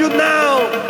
somebody.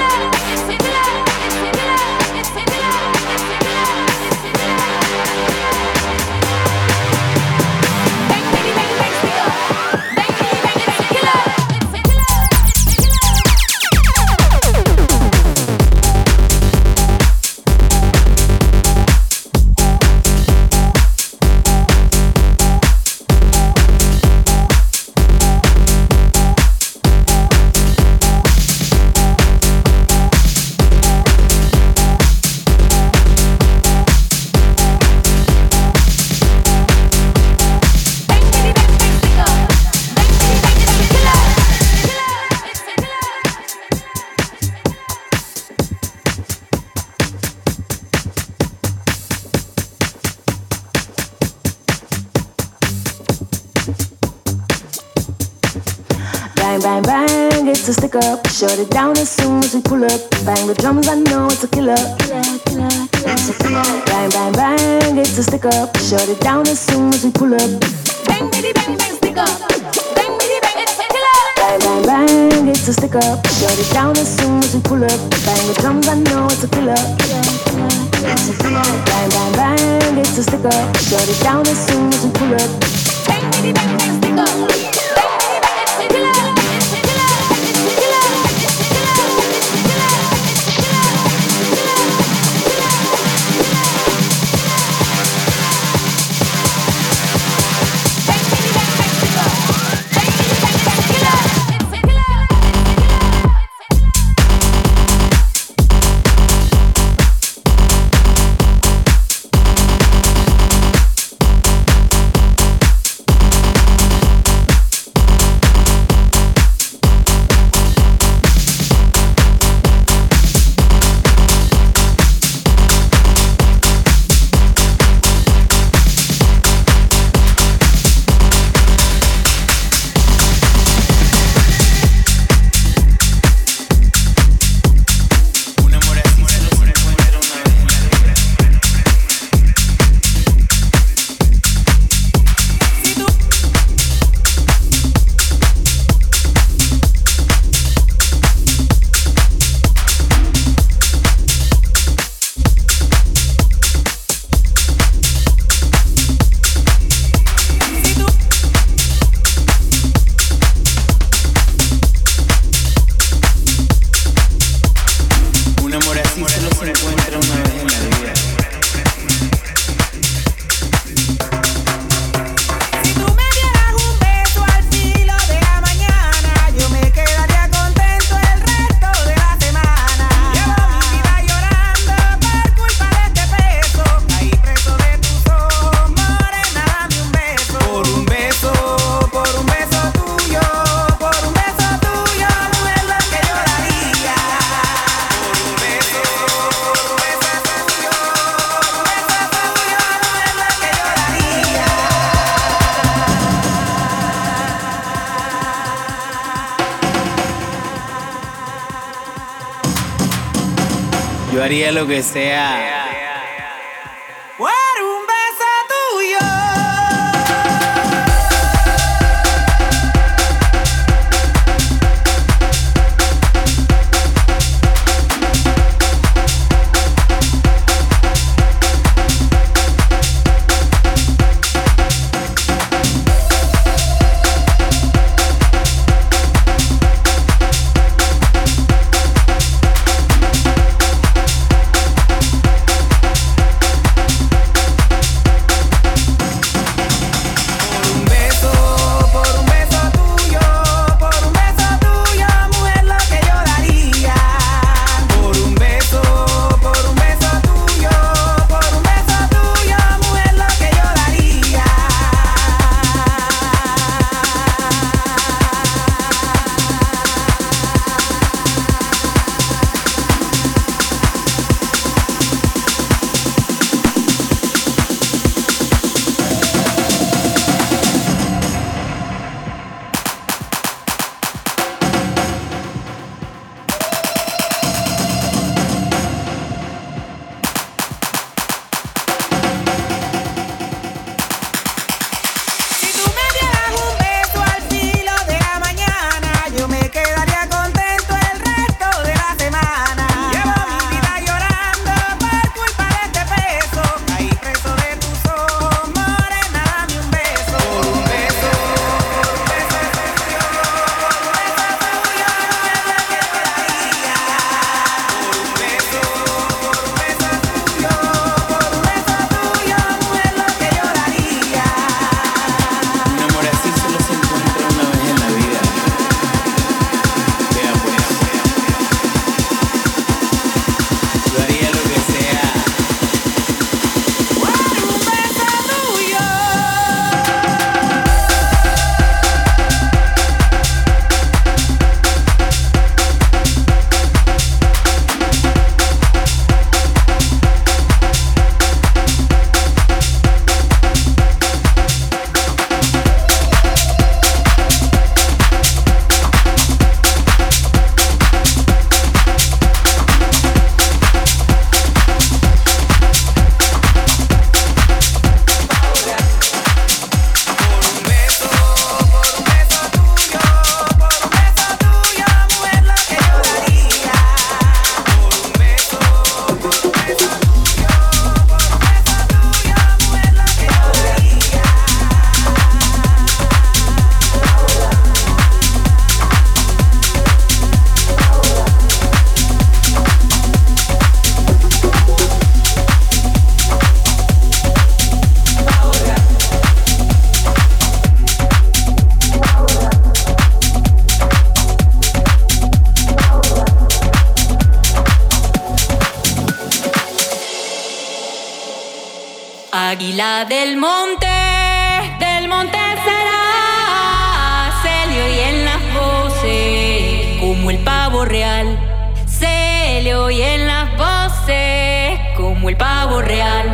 Real. Se le oyen las voces como el pavo real.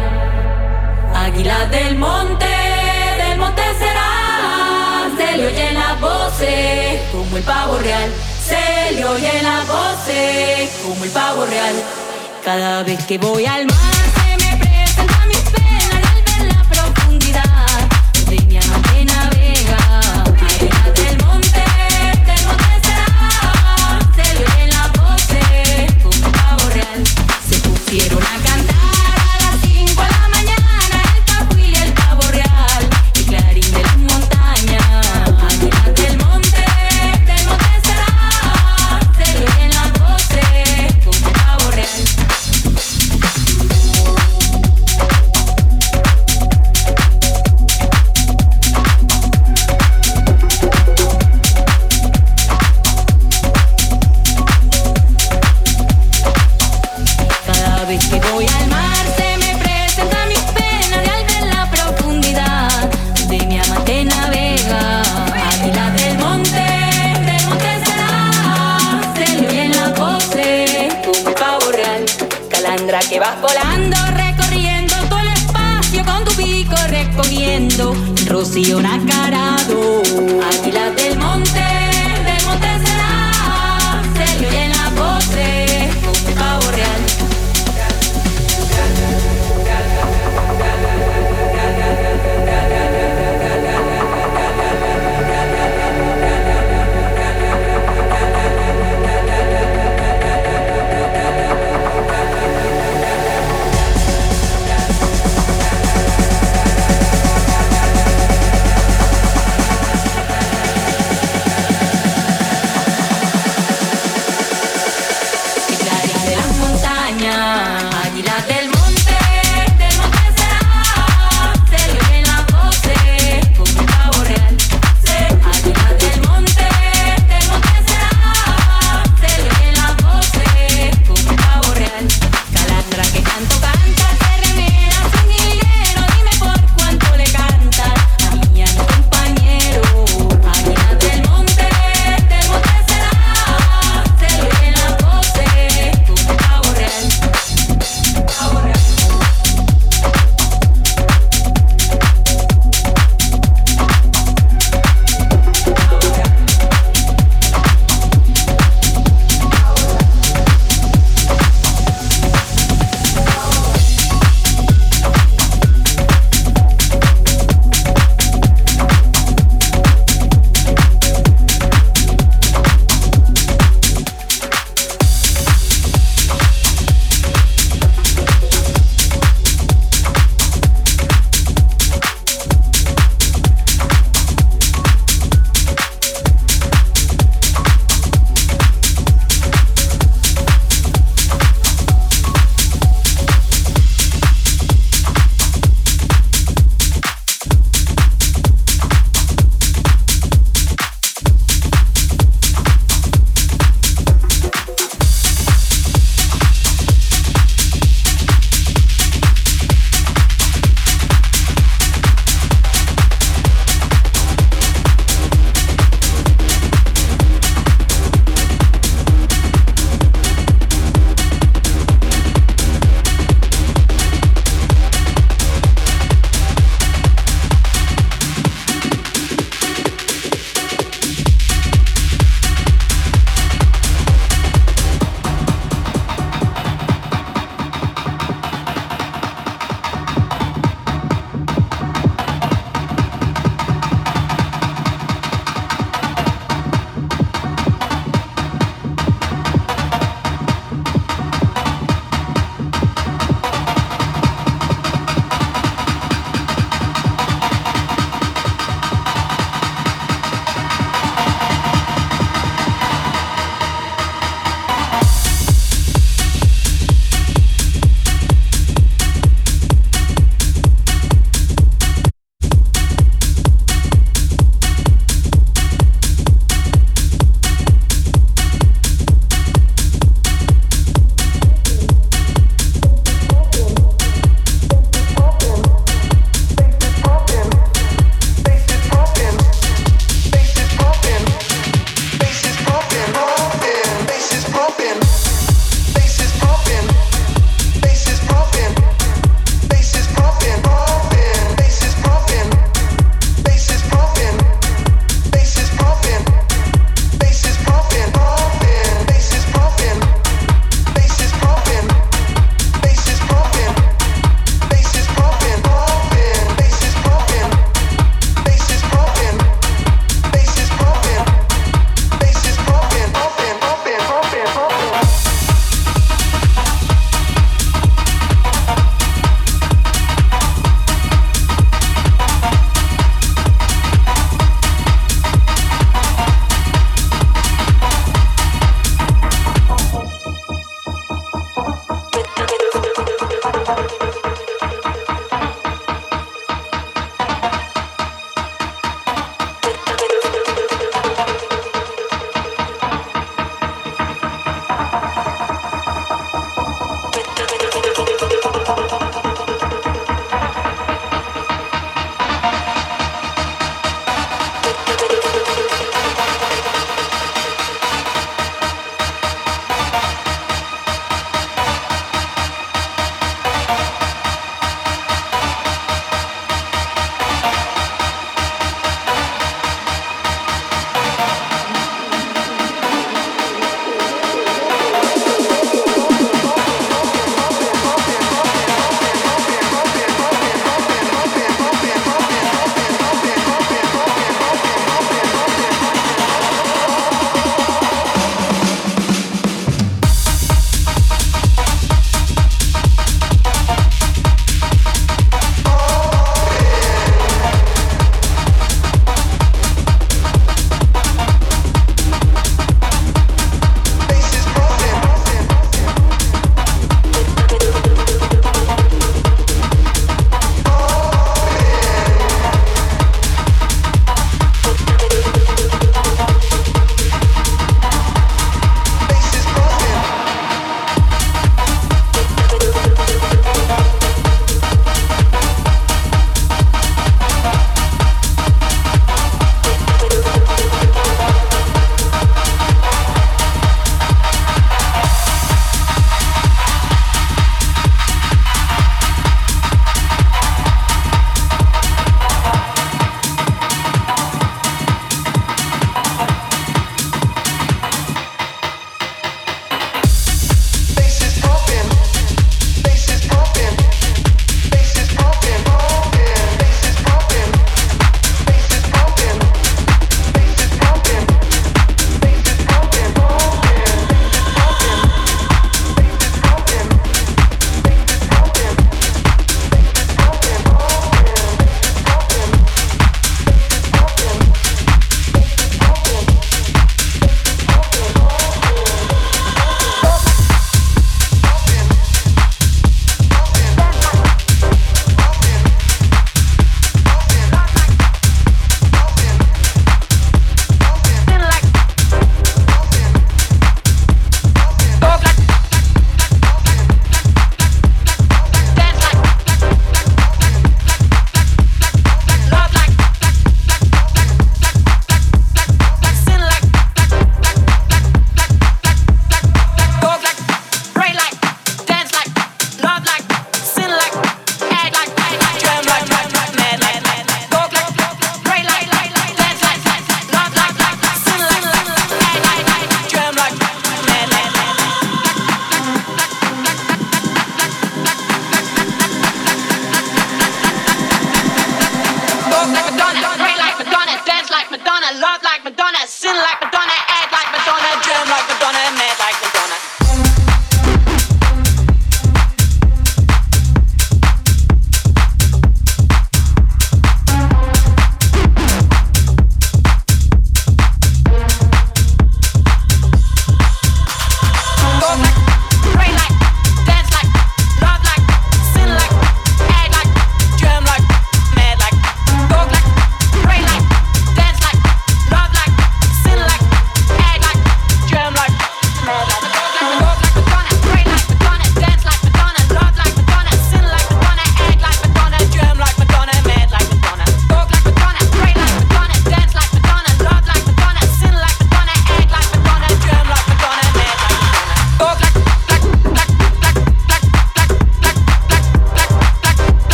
Águila del monte, del monte será, se le oyen las voces como el pavo real. Se le oyen las voces como el pavo real. Cada vez que voy al mar. Si una cara